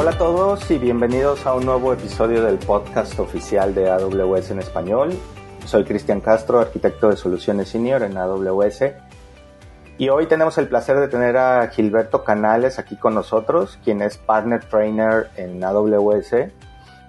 Hola a todos y bienvenidos a un nuevo episodio del podcast oficial de AWS en español. Soy Cristian Castro, arquitecto de soluciones senior en AWS. Y hoy tenemos el placer de tener a Gilberto Canales aquí con nosotros, quien es Partner Trainer en AWS.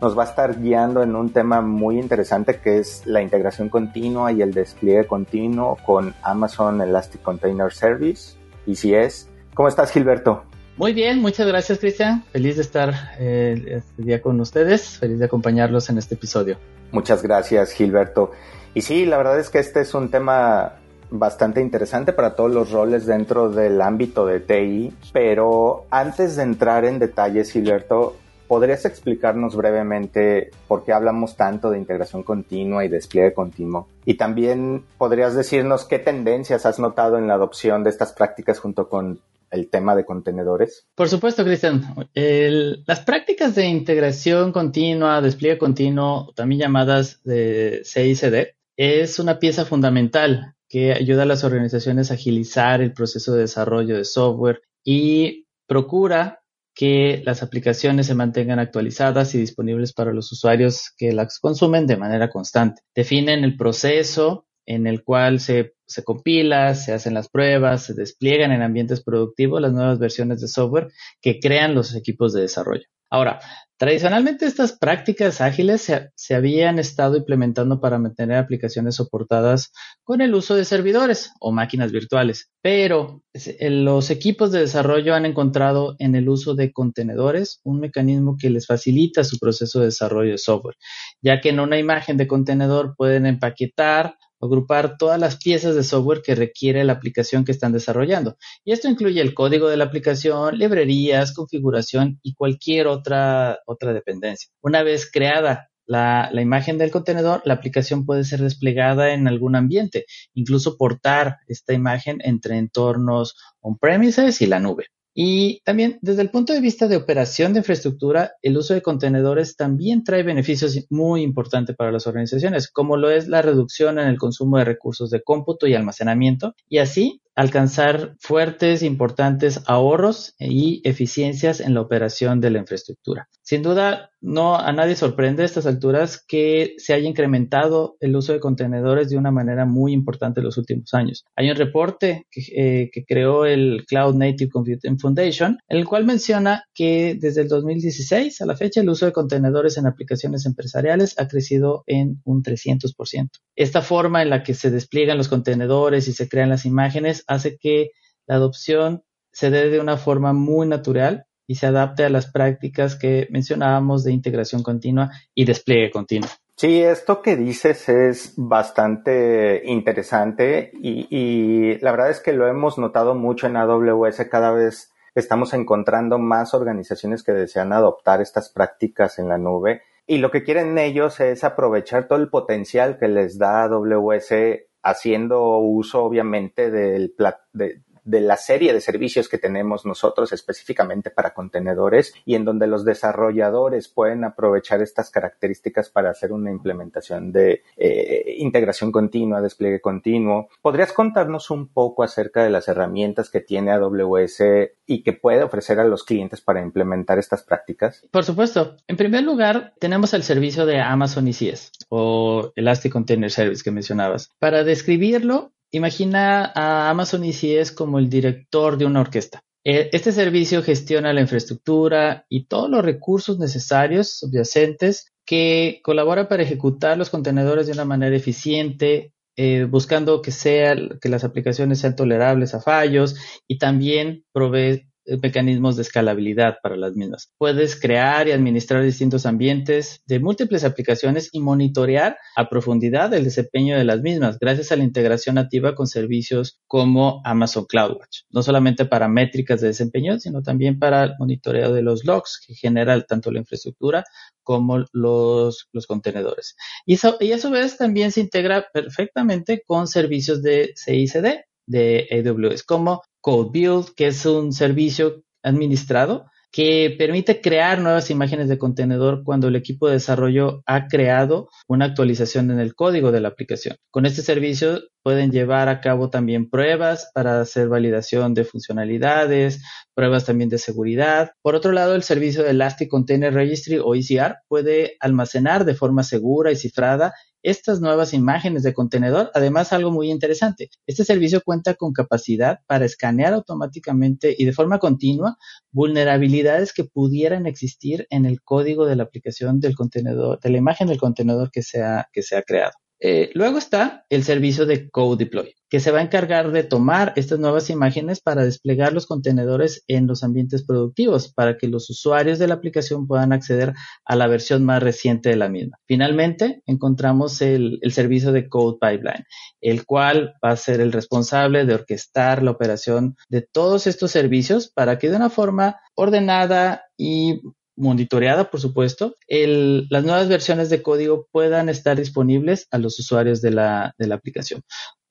Nos va a estar guiando en un tema muy interesante que es la integración continua y el despliegue continuo con Amazon Elastic Container Service, ECS. ¿Cómo estás, Gilberto? Muy bien, muchas gracias Cristian. Feliz de estar eh, este día con ustedes, feliz de acompañarlos en este episodio. Muchas gracias Gilberto. Y sí, la verdad es que este es un tema bastante interesante para todos los roles dentro del ámbito de TI, pero antes de entrar en detalles Gilberto, ¿podrías explicarnos brevemente por qué hablamos tanto de integración continua y despliegue continuo? Y también podrías decirnos qué tendencias has notado en la adopción de estas prácticas junto con el tema de contenedores? Por supuesto, Cristian. Las prácticas de integración continua, despliegue continuo, también llamadas de CICD, es una pieza fundamental que ayuda a las organizaciones a agilizar el proceso de desarrollo de software y procura que las aplicaciones se mantengan actualizadas y disponibles para los usuarios que las consumen de manera constante. Definen el proceso en el cual se, se, compila, se hacen las pruebas, se despliegan en ambientes productivos las nuevas versiones de software que crean los equipos de desarrollo. Ahora, tradicionalmente estas prácticas ágiles se, se, habían estado implementando para mantener aplicaciones soportadas con el uso de servidores o máquinas virtuales, pero los equipos de desarrollo han encontrado en el uso de contenedores un mecanismo que les facilita su proceso de desarrollo de software, ya que en una imagen de contenedor pueden empaquetar agrupar todas las piezas de software que requiere la aplicación que están desarrollando. Y esto incluye el código de la aplicación, librerías, configuración y cualquier otra, otra dependencia. Una vez creada la, la, imagen del contenedor, la aplicación puede ser desplegada en algún ambiente, incluso portar esta imagen entre entornos on-premises y la nube. Y también desde el punto de vista de operación de infraestructura, el uso de contenedores también trae beneficios muy importantes para las organizaciones, como lo es la reducción en el consumo de recursos de cómputo y almacenamiento, y así alcanzar fuertes, importantes ahorros y eficiencias en la operación de la infraestructura. Sin duda, no a nadie sorprende a estas alturas que se haya incrementado el uso de contenedores de una manera muy importante en los últimos años. Hay un reporte que, eh, creó el Cloud Native Computing Foundation, en el cual menciona que desde el 2016 a la fecha el uso de contenedores en aplicaciones empresariales ha crecido en un 300%. Esta forma en la que se despliegan los contenedores y se crean las imágenes hace que la adopción se dé de una forma muy natural y se adapte a las prácticas que mencionábamos de integración continua y despliegue continuo. Sí, esto que dices es bastante interesante y, la verdad es que lo hemos notado mucho en AWS. Cada vez estamos encontrando más organizaciones que desean adoptar estas prácticas en la nube y lo que quieren ellos es aprovechar todo el potencial que les da AWS haciendo uso obviamente del, de, de la serie de servicios que tenemos nosotros específicamente para contenedores y en donde los desarrolladores pueden aprovechar estas características para hacer una implementación de eh, integración continua, despliegue continuo. ¿Podrías contarnos un poco acerca de las herramientas que tiene AWS y que puede ofrecer a los clientes para implementar estas prácticas? Por supuesto. En primer lugar, tenemos el servicio de Amazon ECS o Elastic Container Service que mencionabas. Para describirlo, Imagina a Amazon ECS como el director de una orquesta. E, este servicio gestiona la infraestructura y todos los recursos necesarios subyacentes que colaboran para ejecutar los contenedores de una manera eficiente, eh, buscando que, sea, que las aplicaciones sean tolerables a fallos y también provee mecanismos de escalabilidad para las mismas. Puedes crear y administrar distintos ambientes de múltiples aplicaciones y monitorear a profundidad el desempeño de las mismas gracias a la integración nativa con servicios como Amazon CloudWatch. No solamente para métricas de desempeño, sino también para el monitoreo de los logs que genera tanto la infraestructura como los, los contenedores. Y, y a su vez también se integra perfectamente con servicios de CICD de AWS como Code Build, que es un servicio administrado que permite crear nuevas imágenes de contenedor cuando el equipo de desarrollo ha creado una actualización en el código de la aplicación. Con este servicio pueden llevar a cabo también pruebas para hacer validación de funcionalidades, pruebas también de seguridad. Por otro lado, el servicio de Elastic Container Registry o ECR puede almacenar de forma segura y cifrada estas nuevas imágenes de contenedor. Además, algo muy interesante, este servicio cuenta con capacidad para escanear automáticamente y de forma continua vulnerabilidades que pudieran existir en el código de la aplicación del contenedor, de la imagen del contenedor que que se ha creado. Eh, luego está el servicio de Code Deploy, que se va a encargar de tomar estas nuevas imágenes para desplegar los contenedores en los ambientes productivos, para que los usuarios de la aplicación puedan acceder a la versión más reciente de la misma. Finalmente, encontramos el, el servicio de Code Pipeline, el cual va a ser el responsable de orquestar la operación de todos estos servicios para que de una forma ordenada y monitoreada, por supuesto, las nuevas versiones de código puedan estar disponibles a los usuarios de la, aplicación.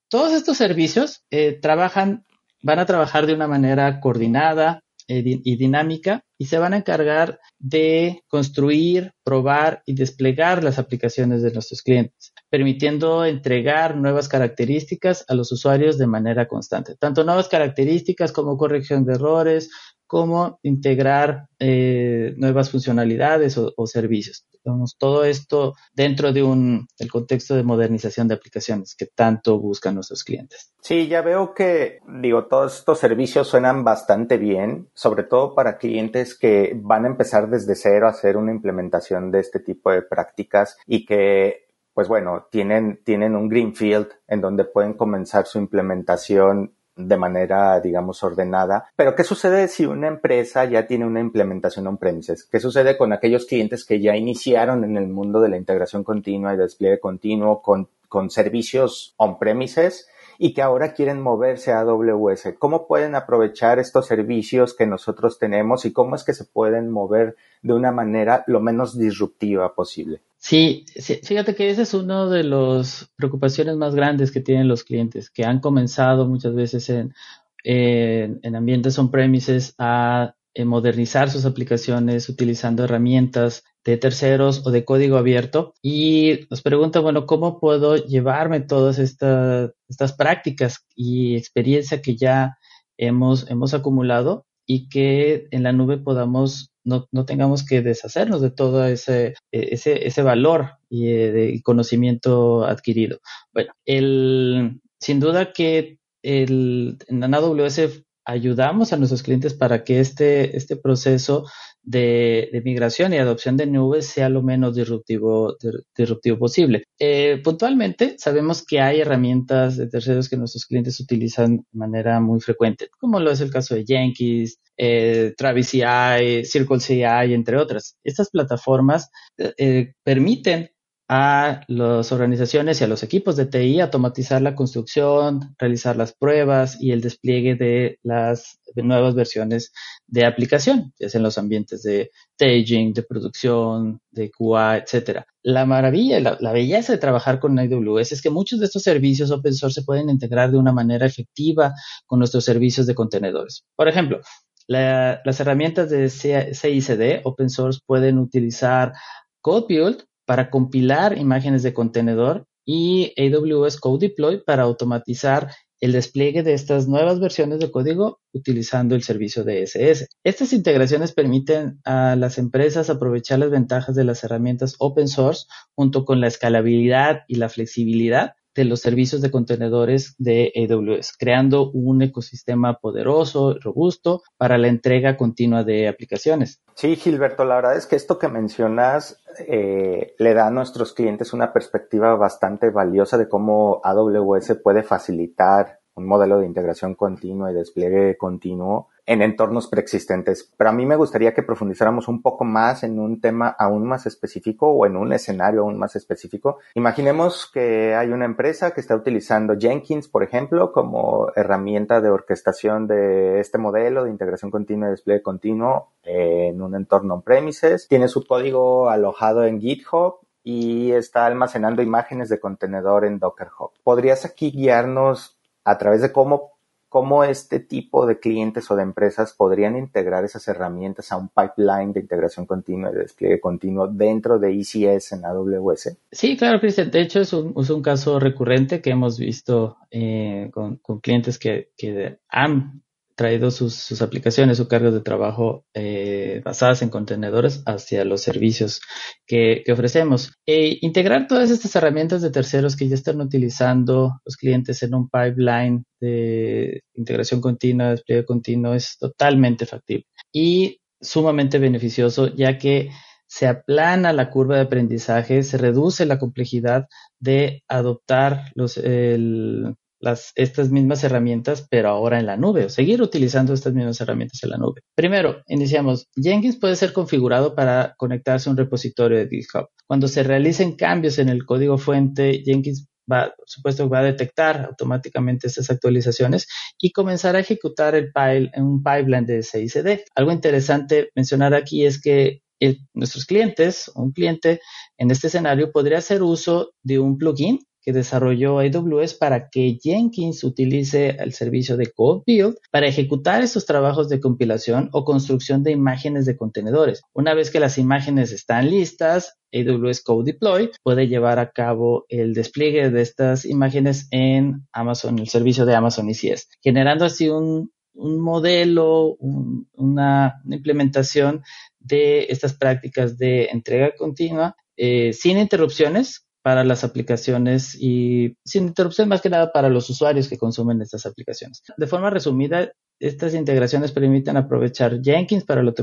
Todos estos servicios eh, trabajan, van a trabajar de una manera coordinada eh, y dinámica y se van a encargar de construir, probar y desplegar las aplicaciones de nuestros clientes, permitiendo entregar nuevas características a los usuarios de manera constante, tanto nuevas características como corrección de errores, cómo integrar eh, nuevas funcionalidades o, servicios. todo esto dentro de un el contexto de modernización de aplicaciones que tanto buscan nuestros clientes. Sí, ya veo que, digo, todos estos servicios suenan bastante bien, sobre todo para clientes que van a empezar desde cero a hacer una implementación de este tipo de prácticas y que pues bueno, tienen, tienen un greenfield en donde pueden comenzar su implementación de manera, digamos, ordenada. Pero, ¿qué sucede si una empresa ya tiene una implementación on-premises? ¿Qué sucede con aquellos clientes que ya iniciaron en el mundo de la integración continua y despliegue continuo con, con servicios on-premises? Y que ahora quieren moverse a AWS. ¿Cómo pueden aprovechar estos servicios que nosotros tenemos y cómo es que se pueden mover de una manera lo menos disruptiva posible? Sí, fíjate que esa es una de las preocupaciones más grandes que tienen los clientes, que han comenzado muchas veces en, en, ambientes on-premises a modernizar sus aplicaciones utilizando herramientas de terceros o de código abierto y nos pregunta, bueno, ¿cómo puedo llevarme todas estas, estas prácticas y experiencia que ya hemos, hemos acumulado y que en la nube podamos, no, no tengamos que deshacernos de todo ese, ese, ese valor y eh, de conocimiento adquirido. Bueno, el, sin duda que el, en AWS ayudamos a nuestros clientes para que este, este proceso de, migración y adopción de nubes sea lo menos disruptivo, posible. Eh, puntualmente, sabemos que hay herramientas de terceros que nuestros clientes utilizan de manera muy frecuente, como lo es el caso de Jenkins, eh, Travis CI, Circle CI, entre otras. Estas plataformas eh, permiten a las organizaciones y a los equipos de TI automatizar la construcción, realizar las pruebas y el despliegue de las nuevas versiones de aplicación, ya sea en los ambientes de staging, de producción, de QA, etcétera. La maravilla, la, la, belleza de trabajar con AWS es que muchos de estos servicios open source se pueden integrar de una manera efectiva con nuestros servicios de contenedores. Por ejemplo, las herramientas de CICD open source pueden utilizar CodeBuild para compilar imágenes de contenedor y AWS Code Deploy para automatizar el despliegue de estas nuevas versiones de código utilizando el servicio de SS. Estas integraciones permiten a las empresas aprovechar las ventajas de las herramientas open source junto con la escalabilidad y la flexibilidad de los servicios de contenedores de AWS, creando un ecosistema poderoso, robusto para la entrega continua de aplicaciones. Sí, Gilberto, la verdad es que esto que mencionas eh, le da a nuestros clientes una perspectiva bastante valiosa de cómo AWS puede facilitar un modelo de integración continua y despliegue continuo en entornos preexistentes. Pero a mí me gustaría que profundizáramos un poco más en un tema aún más específico o en un escenario aún más específico. Imaginemos que hay una empresa que está utilizando Jenkins, por ejemplo, como herramienta de orquestación de este modelo de integración continua y despliegue continuo en un entorno on-premises. Tiene su código alojado en GitHub y está almacenando imágenes de contenedor en Docker Hub. ¿Podrías aquí guiarnos a través de cómo cómo este tipo de clientes o de empresas podrían integrar esas herramientas a un pipeline de integración continua y de despliegue continuo dentro de ECS en AWS? Sí, claro, Cristian. De hecho, es un, caso recurrente que hemos visto eh, con, con, clientes que, que han traído sus, aplicaciones o cargas de trabajo eh, basadas en contenedores hacia los servicios que, ofrecemos. E integrar todas estas herramientas de terceros que ya están utilizando los clientes en un pipeline de integración continua, despliegue continuo, es totalmente factible y sumamente beneficioso, ya que se aplana la curva de aprendizaje, se reduce la complejidad de adoptar los, el, estas mismas herramientas, pero ahora en la nube, o seguir utilizando estas mismas herramientas en la nube. Primero, iniciamos. Jenkins puede ser configurado para conectarse a un repositorio de GitHub. Cuando se realicen cambios en el código fuente, Jenkins va, supuesto, va a detectar automáticamente estas actualizaciones y comenzar a ejecutar el en un pipeline de CICD. Algo interesante mencionar aquí es que nuestros clientes, un cliente en este escenario podría hacer uso de un plugin que desarrolló AWS para que Jenkins utilice el servicio de Code Build para ejecutar estos trabajos de compilación o construcción de imágenes de contenedores. Una vez que las imágenes están listas, AWS Code Deploy puede llevar a cabo el despliegue de estas imágenes en Amazon, el servicio de Amazon ECS, generando así un, modelo, una, implementación de estas prácticas de entrega continua eh, sin interrupciones para las aplicaciones y sin interrupción más que nada para los usuarios que consumen estas aplicaciones. De forma resumida, estas integraciones permiten aprovechar Jenkins para la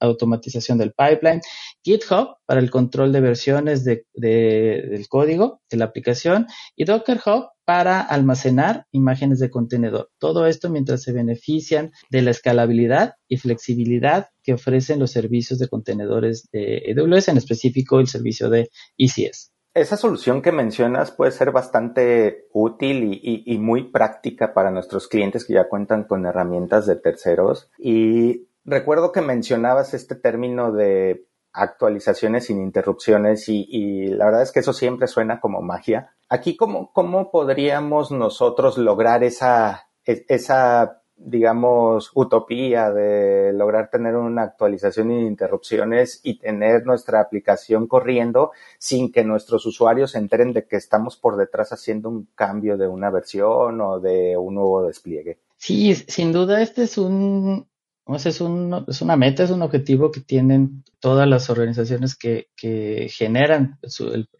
automatización del pipeline, GitHub para el control de versiones de, del código de la aplicación y Docker Hub para almacenar imágenes de contenedor. Todo esto mientras se benefician de la escalabilidad y flexibilidad que ofrecen los servicios de contenedores de AWS, en específico el servicio de ECS esa solución que mencionas puede ser bastante útil y, muy práctica para nuestros clientes que ya cuentan con herramientas de terceros. Y recuerdo que mencionabas este término de actualizaciones sin interrupciones y, la verdad es que eso siempre suena como magia. Aquí, ¿cómo, cómo podríamos nosotros lograr esa, e, esa digamos, utopía de lograr tener una actualización sin interrupciones y tener nuestra aplicación corriendo sin que nuestros usuarios se enteren de que estamos por detrás haciendo un cambio de una versión o de un nuevo despliegue. Sí, sin duda este es un, es, un, es una meta, es un objetivo que tienen todas las organizaciones que, que generan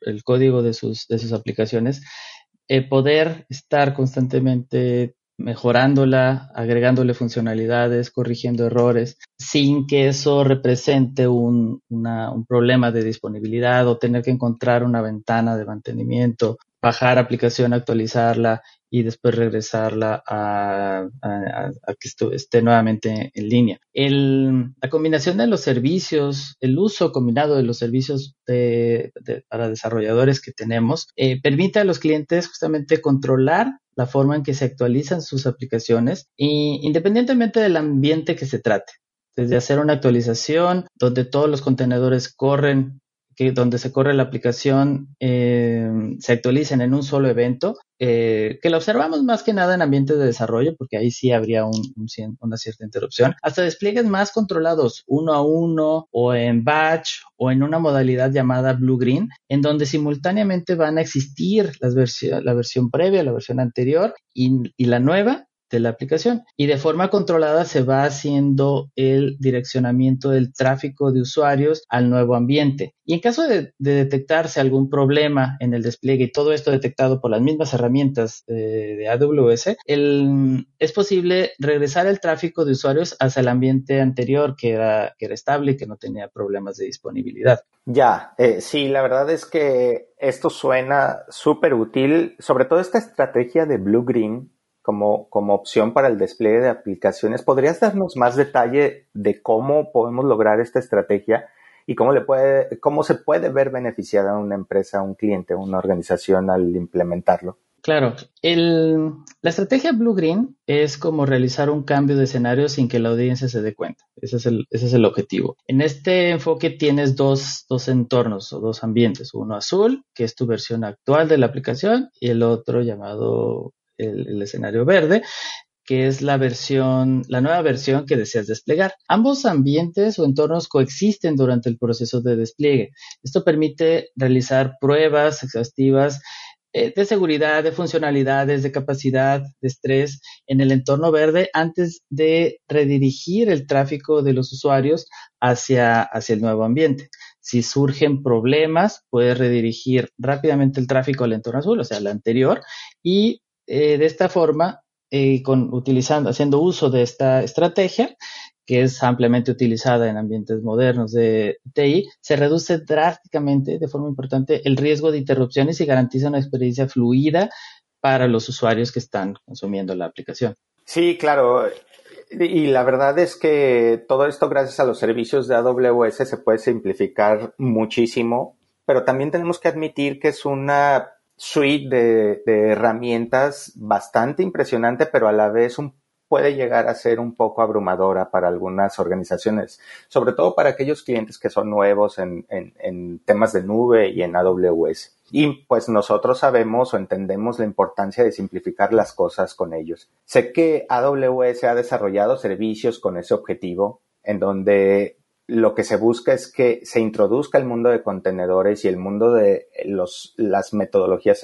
el, código de sus, de sus aplicaciones, eh, poder estar constantemente mejorándola, agregándole funcionalidades, corrigiendo errores, sin que eso represente un, problema de disponibilidad o tener que encontrar una ventana de mantenimiento, bajar aplicación, actualizarla y después regresarla a, que esté nuevamente en línea. la combinación de los servicios, el uso combinado de los servicios para desarrolladores que tenemos, eh, permite a los clientes justamente controlar la forma en que se actualizan sus aplicaciones y independientemente del ambiente que se trate. Desde hacer una actualización donde todos los contenedores corren que donde se corre la aplicación eh, se actualicen en un solo evento, eh, que lo observamos más que nada en ambientes de desarrollo, porque ahí sí habría una cierta interrupción, hasta despliegues más controlados uno a uno o en batch o en una modalidad llamada blue-green, en donde simultáneamente van a existir las la versión previa, la versión anterior y la nueva de la aplicación y de forma controlada se va haciendo el direccionamiento del tráfico de usuarios al nuevo ambiente. Y en caso de, detectarse algún problema en el despliegue y todo esto detectado por las mismas herramientas de, AWS, es posible regresar el tráfico de usuarios hacia el ambiente anterior que era, que era estable y que no tenía problemas de disponibilidad. Ya, eh, sí, la verdad es que esto suena súper útil, sobre todo esta estrategia de Blue Green como, como opción para el despliegue de aplicaciones. ¿Podrías darnos más detalle de cómo podemos lograr esta estrategia y cómo, le puede, cómo se puede ver beneficiada una empresa, un cliente, una organización al implementarlo? Claro, la estrategia Blue Green es como realizar un cambio de escenario sin que la audiencia se dé cuenta. Ese es el, ese es el objetivo. En este enfoque tienes dos, dos entornos o dos ambientes. Uno azul, que es tu versión actual de la aplicación, y el otro llamado el, escenario verde, que es la versión, la nueva versión que deseas desplegar. Ambos ambientes o entornos coexisten durante el proceso de despliegue. Esto permite realizar pruebas exhaustivas eh, de seguridad, de funcionalidades, de capacidad, de estrés en el entorno verde antes de redirigir el tráfico de los usuarios hacia, hacia el nuevo ambiente. Si surgen problemas, puedes redirigir rápidamente el tráfico al entorno azul, o sea, al anterior, y eh, de esta forma, eh, con, utilizando, haciendo uso de esta estrategia, que es ampliamente utilizada en ambientes modernos de TI, se reduce drásticamente, de forma importante, el riesgo de interrupciones y garantiza una experiencia fluida para los usuarios que están consumiendo la aplicación. Sí, claro. Y la verdad es que todo esto, gracias a los servicios de AWS, se puede simplificar muchísimo, pero también tenemos que admitir que es una suite de, herramientas bastante impresionante, pero a la vez puede llegar a ser un poco abrumadora para algunas organizaciones, sobre todo para aquellos clientes que son nuevos en, temas de nube y en AWS. Y pues nosotros sabemos o entendemos la importancia de simplificar las cosas con ellos. Sé que AWS ha desarrollado servicios con ese objetivo, en donde lo que se busca es que se introduzca el mundo de contenedores y el mundo de los, las metodologías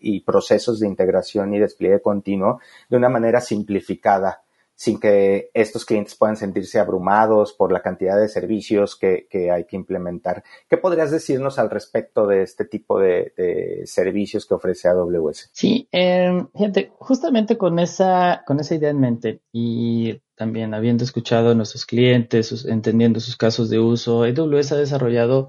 y procesos de integración y despliegue continuo de una manera simplificada sin que estos clientes puedan sentirse abrumados por la cantidad de servicios que, hay que implementar. ¿Qué podrías decirnos al respecto de este tipo de, servicios que ofrece AWS? Sí, eh, gente, justamente con esa, con esa idea en mente y también habiendo escuchado a nuestros clientes, entendiendo sus casos de uso, AWS ha desarrollado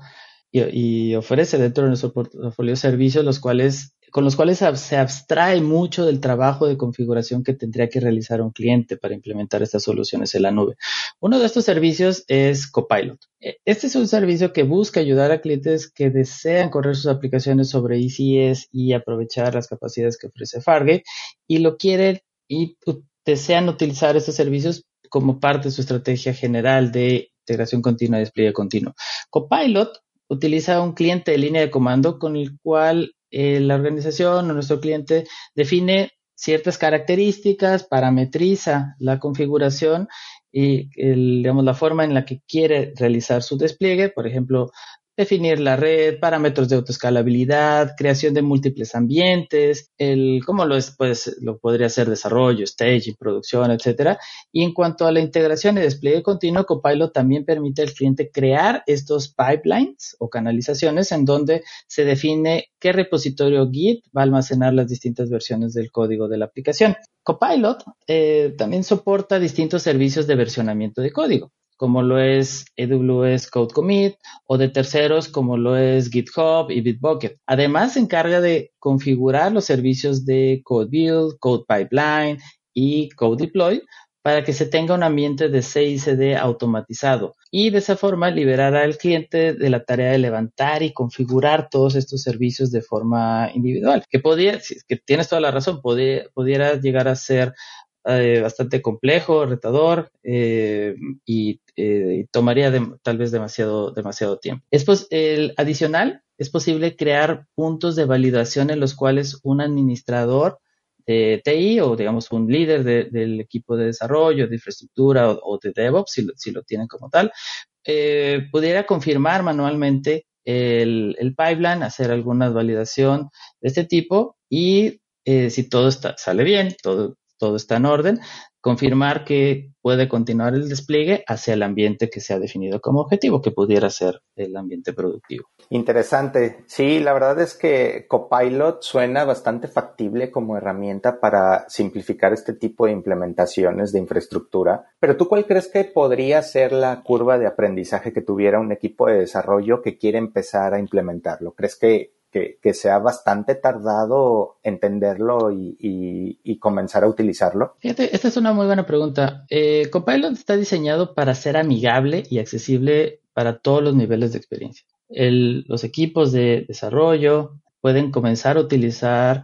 y, ofrece dentro de nuestro portafolio servicios los cuales con los cuales se abstrae mucho del trabajo de configuración que tendría que realizar un cliente para implementar estas soluciones en la nube. Uno de estos servicios es Copilot. E, este es un servicio que busca ayudar a clientes que desean correr sus aplicaciones sobre ECS y aprovechar las capacidades que ofrece Fargate y lo quieren y desean utilizar estos servicios como parte de su estrategia general de integración continua y despliegue continuo. Copilot utiliza un cliente de línea de comando con el cual eh, la organización o nuestro cliente define ciertas características, parametriza la configuración y digamos, la forma en la que quiere realizar su despliegue, por ejemplo, definir la red, parámetros de autoescalabilidad, creación de múltiples ambientes, el cómo lo es, pues lo podría ser desarrollo, staging, producción, etcétera. Y en cuanto a la integración y despliegue continuo, Copilot también permite al cliente crear estos pipelines o canalizaciones en donde se define qué repositorio Git va a almacenar las distintas versiones del código de la aplicación. Copilot eh, también soporta distintos servicios de versionamiento de código como lo es AWS Code Commit, o de terceros como lo es GitHub y Bitbucket. Además, se encarga de configurar los servicios de Code Build, Code Pipeline y Code Deploy para que se tenga un ambiente de CICD automatizado y de esa forma liberar al cliente de la tarea de levantar y configurar todos estos servicios de forma individual, que podría, que tienes toda la razón, pudiera llegar a ser eh, bastante complejo, retador eh, y, eh, tomaría tal vez demasiado, demasiado tiempo. Es el adicional, es posible crear puntos de validación en los cuales un administrador de TI o digamos un líder del equipo de desarrollo, de infraestructura o, de DevOps, si lo, si lo, tienen como tal, pudiera confirmar manualmente el, el, pipeline, hacer alguna validación de este tipo y si todo está, sale bien, todo todo está en orden, confirmar que puede continuar el despliegue hacia el ambiente que se ha definido como objetivo, que pudiera ser el ambiente productivo. Interesante. Sí, la verdad es que Copilot suena bastante factible como herramienta para simplificar este tipo de implementaciones de infraestructura. Pero tú cuál crees que podría ser la curva de aprendizaje que tuviera un equipo de desarrollo que quiere empezar a implementarlo? ¿Crees que que, sea bastante tardado entenderlo y, comenzar a utilizarlo? Fíjate, esta es una muy buena pregunta. Eh, Copilot está diseñado para ser amigable y accesible para todos los niveles de experiencia. los equipos de desarrollo pueden comenzar a utilizar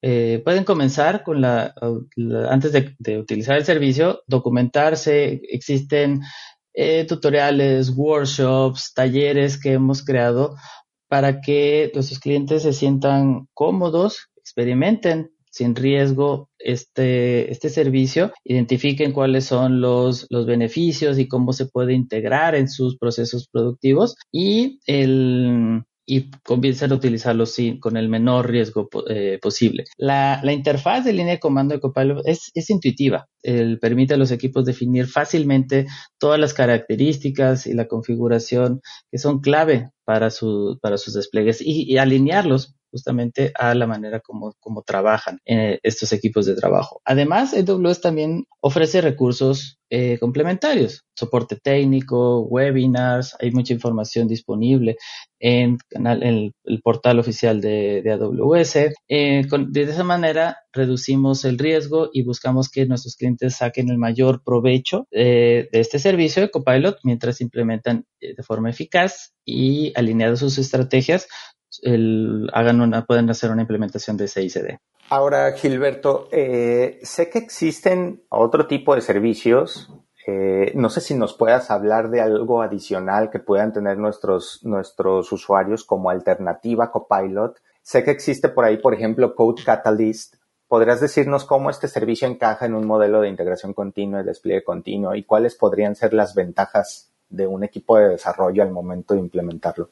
eh, pueden comenzar con la, antes de, utilizar el servicio, documentarse, existen eh, tutoriales, workshops, talleres que hemos creado para que nuestros clientes se sientan cómodos, experimenten, sin riesgo este, este servicio, identifiquen cuáles son los, los beneficios y cómo se puede integrar en sus procesos productivos y el, y comiencen a utilizarlo sí, con el menor riesgo eh, posible. La, interfaz de línea de comando de Copilot es, intuitiva. El, permite a los equipos definir fácilmente todas las características y la configuración que son clave para, su, para sus despliegues y alinearlos justamente a la manera como, como trabajan eh, estos equipos de trabajo. Además, AWS también ofrece recursos eh, complementarios, soporte técnico, webinars, hay mucha información disponible en, el, portal oficial de, AWS. Eh, de esa manera reducimos el riesgo y buscamos que nuestros clientes saquen el mayor provecho de este servicio de Copilot mientras implementan de forma eficaz y alineadas sus estrategias pueden hacer una implementación de CICD. Ahora, Gilberto, eh, sé que existen otro tipo de servicios. Eh, no sé si nos puedas hablar de algo adicional que puedan tener nuestros, nuestros usuarios como alternativa Copilot. Sé que existe por ahí, por ejemplo, Code Catalyst. ¿Podrías decirnos cómo este servicio encaja en un modelo de integración continua y despliegue continuo y cuáles podrían ser las ventajas de un equipo de desarrollo al momento de implementarlo?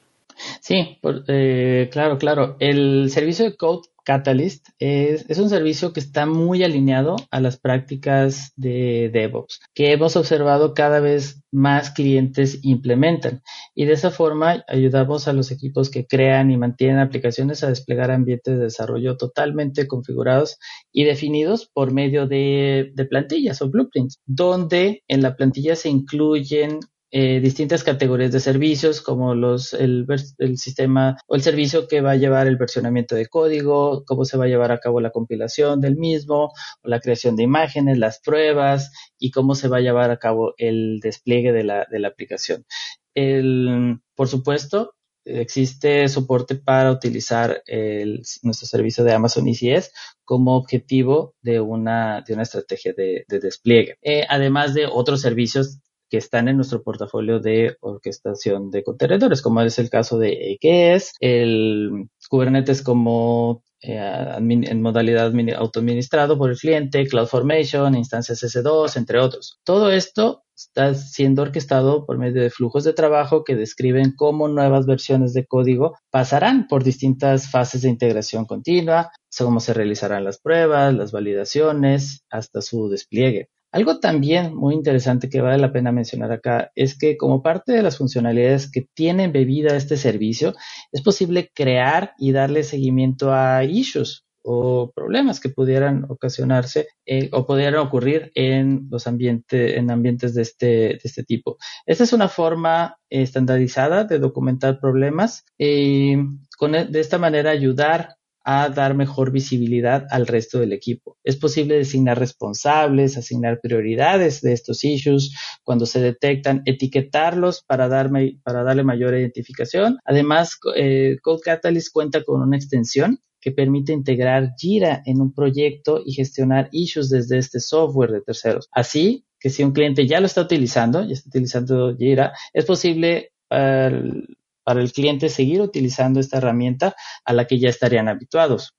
Sí, eh, claro, claro. El servicio de Code Catalyst es, un servicio que está muy alineado a las prácticas de DevOps, que hemos observado cada vez más clientes implementan. Y de esa forma ayudamos a los equipos que crean y mantienen aplicaciones a desplegar ambientes de desarrollo totalmente configurados y definidos por medio de plantillas o blueprints, donde en la plantilla se incluyen eh, distintas categorías de servicios como los el, sistema o el servicio que va a llevar el versionamiento de código, cómo se va a llevar a cabo la compilación del mismo, o la creación de imágenes, las pruebas y cómo se va a llevar a cabo el despliegue de la, aplicación. El, por supuesto, existe soporte para utilizar nuestro servicio de Amazon ECS como objetivo de una, de una estrategia de, de despliegue. Eh, además de otros servicios que están en nuestro portafolio de orquestación de contenedores, como es el caso de EKS, el Kubernetes como eh, en modalidad autoadministrado por el cliente, CloudFormation, instancias S2, entre otros. Todo esto está siendo orquestado por medio de flujos de trabajo que describen cómo nuevas versiones de código pasarán por distintas fases de integración continua, cómo se realizarán las pruebas, las validaciones, hasta su despliegue. Algo también muy interesante que vale la pena mencionar acá es que como parte de las funcionalidades que tiene embebida este servicio, es posible crear y darle seguimiento a issues o problemas que pudieran ocasionarse eh, o pudieran ocurrir en los ambientes, en ambientes de este, de este tipo. Esta es una forma estandarizada de documentar problemas y con, e, de esta manera ayudar a dar mejor visibilidad al resto del equipo. Es posible designar responsables, asignar prioridades de estos issues cuando se detectan, etiquetarlos para, darme, para darle mayor identificación. Además, eh, Code Catalyst cuenta con una extensión que permite integrar Jira en un proyecto y gestionar issues desde este software de terceros. Así que si un cliente ya lo está utilizando, ya está utilizando Jira, es posible para el cliente seguir utilizando esta herramienta a la que ya estarían habituados.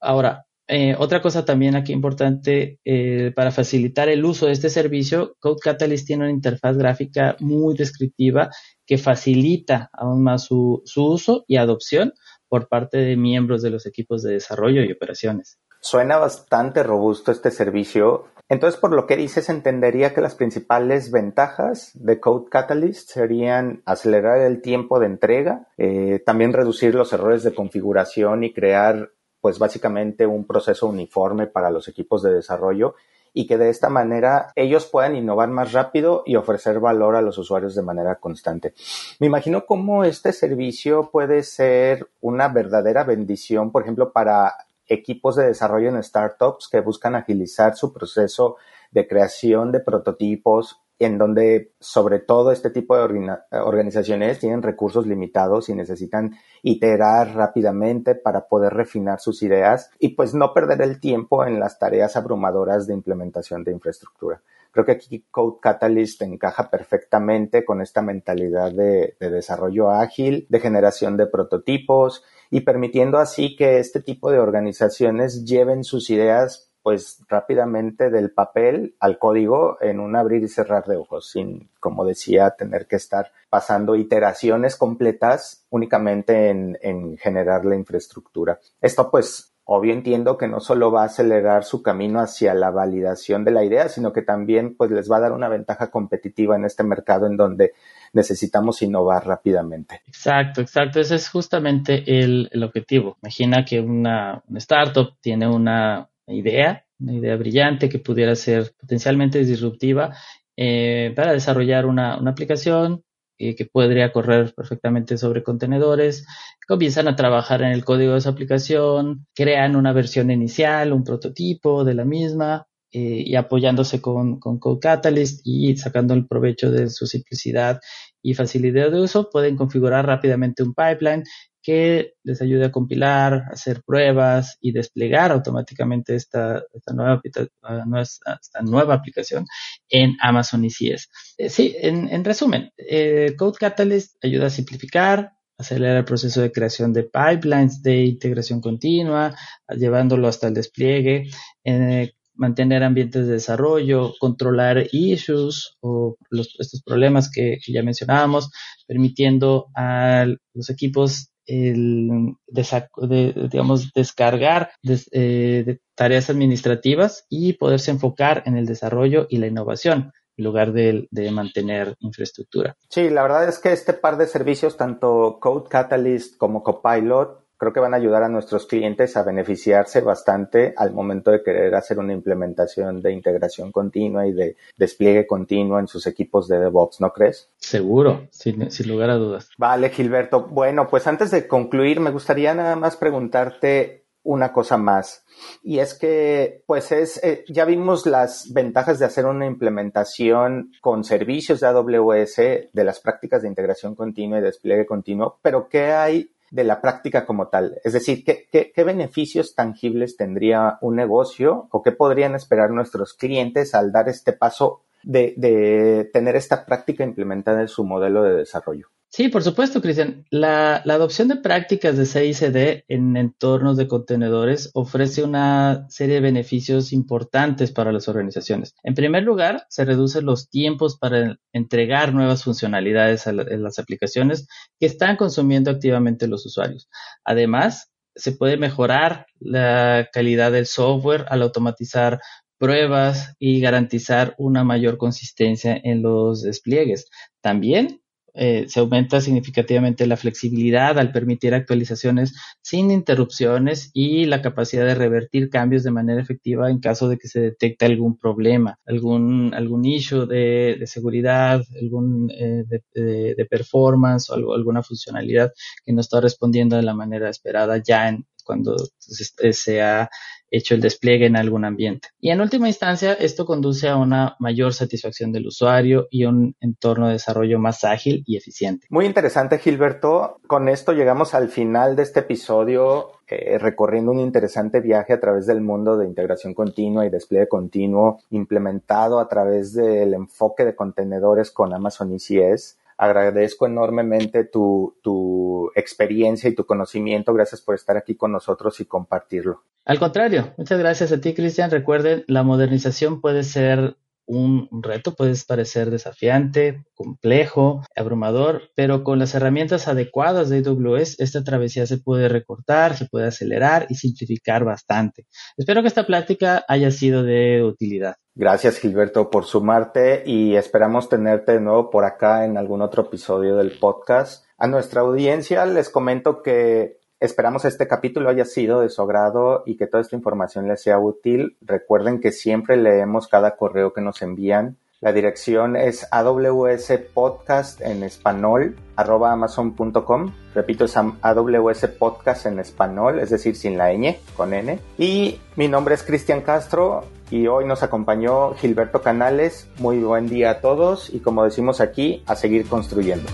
Ahora, eh, otra cosa también aquí importante eh, para facilitar el uso de este servicio, Code Catalyst tiene una interfaz gráfica muy descriptiva que facilita aún más su, su uso y adopción por parte de miembros de los equipos de desarrollo y operaciones. Suena bastante robusto este servicio. Entonces, por lo que dices, entendería que las principales ventajas de Code Catalyst serían acelerar el tiempo de entrega, eh, también reducir los errores de configuración y crear, pues básicamente, un proceso uniforme para los equipos de desarrollo y que de esta manera ellos puedan innovar más rápido y ofrecer valor a los usuarios de manera constante. Me imagino cómo este servicio puede ser una verdadera bendición, por ejemplo, para equipos de desarrollo en startups que buscan agilizar su proceso de creación de prototipos, en donde sobre todo este tipo de organizaciones tienen recursos limitados y necesitan iterar rápidamente para poder refinar sus ideas y pues no perder el tiempo en las tareas abrumadoras de implementación de infraestructura. Creo que aquí Code Catalyst encaja perfectamente con esta mentalidad de, de desarrollo ágil, de generación de prototipos y permitiendo así que este tipo de organizaciones lleven sus ideas pues rápidamente del papel al código en un abrir y cerrar de ojos, sin, como decía, tener que estar pasando iteraciones completas únicamente en, en generar la infraestructura. Esto pues obvio entiendo que no solo va a acelerar su camino hacia la validación de la idea, sino que también pues les va a dar una ventaja competitiva en este mercado en donde necesitamos innovar rápidamente. Exacto, exacto. Ese es justamente el, el objetivo. Imagina que una, una startup tiene una, idea, una idea brillante que pudiera ser potencialmente disruptiva eh, para desarrollar una, una aplicación eh, que podría correr perfectamente sobre contenedores. Comienzan a trabajar en el código de esa aplicación, crean una versión inicial, un prototipo de la misma, eh, y apoyándose con, con Code Catalyst y sacando el provecho de su simplicidad y facilidad de uso, pueden configurar rápidamente un pipeline que les ayude a compilar, hacer pruebas y desplegar automáticamente esta, esta, nueva, esta nueva aplicación en Amazon ECS. Eh, sí, en, en resumen, eh, Code Catalyst ayuda a simplificar, acelerar el proceso de creación de pipelines de integración continua, llevándolo hasta el despliegue, eh, mantener ambientes de desarrollo, controlar issues o estos problemas que, ya mencionábamos, permitiendo a los equipos el, de, digamos, descargar eh, tareas administrativas y poderse enfocar en el desarrollo y la innovación en lugar de, de, mantener infraestructura. Sí, la verdad es que este par de servicios, tanto Code Catalyst como Copilot, creo que van a ayudar a nuestros clientes a beneficiarse bastante al momento de querer hacer una implementación de integración continua y de despliegue continuo en sus equipos de DevOps, ¿no crees? Seguro, sin, lugar a dudas. Vale, Gilberto. Bueno, pues antes de concluir, me gustaría nada más preguntarte una cosa más. Y es que, pues es, eh, ya vimos las ventajas de hacer una implementación con servicios de AWS de las prácticas de integración continua y despliegue continuo, pero ¿qué hay de la práctica como tal. Es decir, ¿qué, qué, beneficios tangibles tendría un negocio o qué podrían esperar nuestros clientes al dar este paso de, de tener esta práctica implementada en su modelo de desarrollo? Sí, por supuesto, Cristian. La, adopción de prácticas de CICD en entornos de contenedores ofrece una serie de beneficios importantes para las organizaciones. En primer lugar, se reducen los tiempos para entregar nuevas funcionalidades a, las aplicaciones que están consumiendo activamente los usuarios. Además, se puede mejorar la calidad del software al automatizar pruebas y garantizar una mayor consistencia en los despliegues. También eh, se aumenta significativamente la flexibilidad al permitir actualizaciones sin interrupciones y la capacidad de revertir cambios de manera efectiva en caso de que se detecte algún problema, algún, algún issue de, de seguridad, algún eh, de, de, performance o algo, alguna funcionalidad que no está respondiendo de la manera esperada ya en, cuando se, se ha hecho el despliegue en algún ambiente. Y en última instancia, esto conduce a una mayor satisfacción del usuario y un entorno de desarrollo más ágil y eficiente. Muy interesante, Gilberto. Con esto llegamos al final de este episodio, eh, recorriendo un interesante viaje a través del mundo de integración continua y despliegue continuo implementado a través del enfoque de contenedores con Amazon ECS agradezco enormemente tu, tu, experiencia y tu conocimiento. Gracias por estar aquí con nosotros y compartirlo. Al contrario, muchas gracias a ti, Cristian. Recuerden, la modernización puede ser un, reto, puede parecer desafiante, complejo, abrumador, pero con las herramientas adecuadas de AWS, esta travesía se puede recortar, se puede acelerar y simplificar bastante. Espero que esta plática haya sido de utilidad. Gracias Gilberto por sumarte y esperamos tenerte de nuevo por acá en algún otro episodio del podcast. A nuestra audiencia les comento que Esperamos este capítulo haya sido de su agrado y que toda esta información les sea útil. Recuerden que siempre leemos cada correo que nos envían. La dirección es awspodcast en español arroba amazon.com. Repito, es AWS Podcast en español, es decir, sin la ñ, con N. Y mi nombre es Cristian Castro y hoy nos acompañó Gilberto Canales. Muy buen día a todos y como decimos aquí, a seguir construyendo.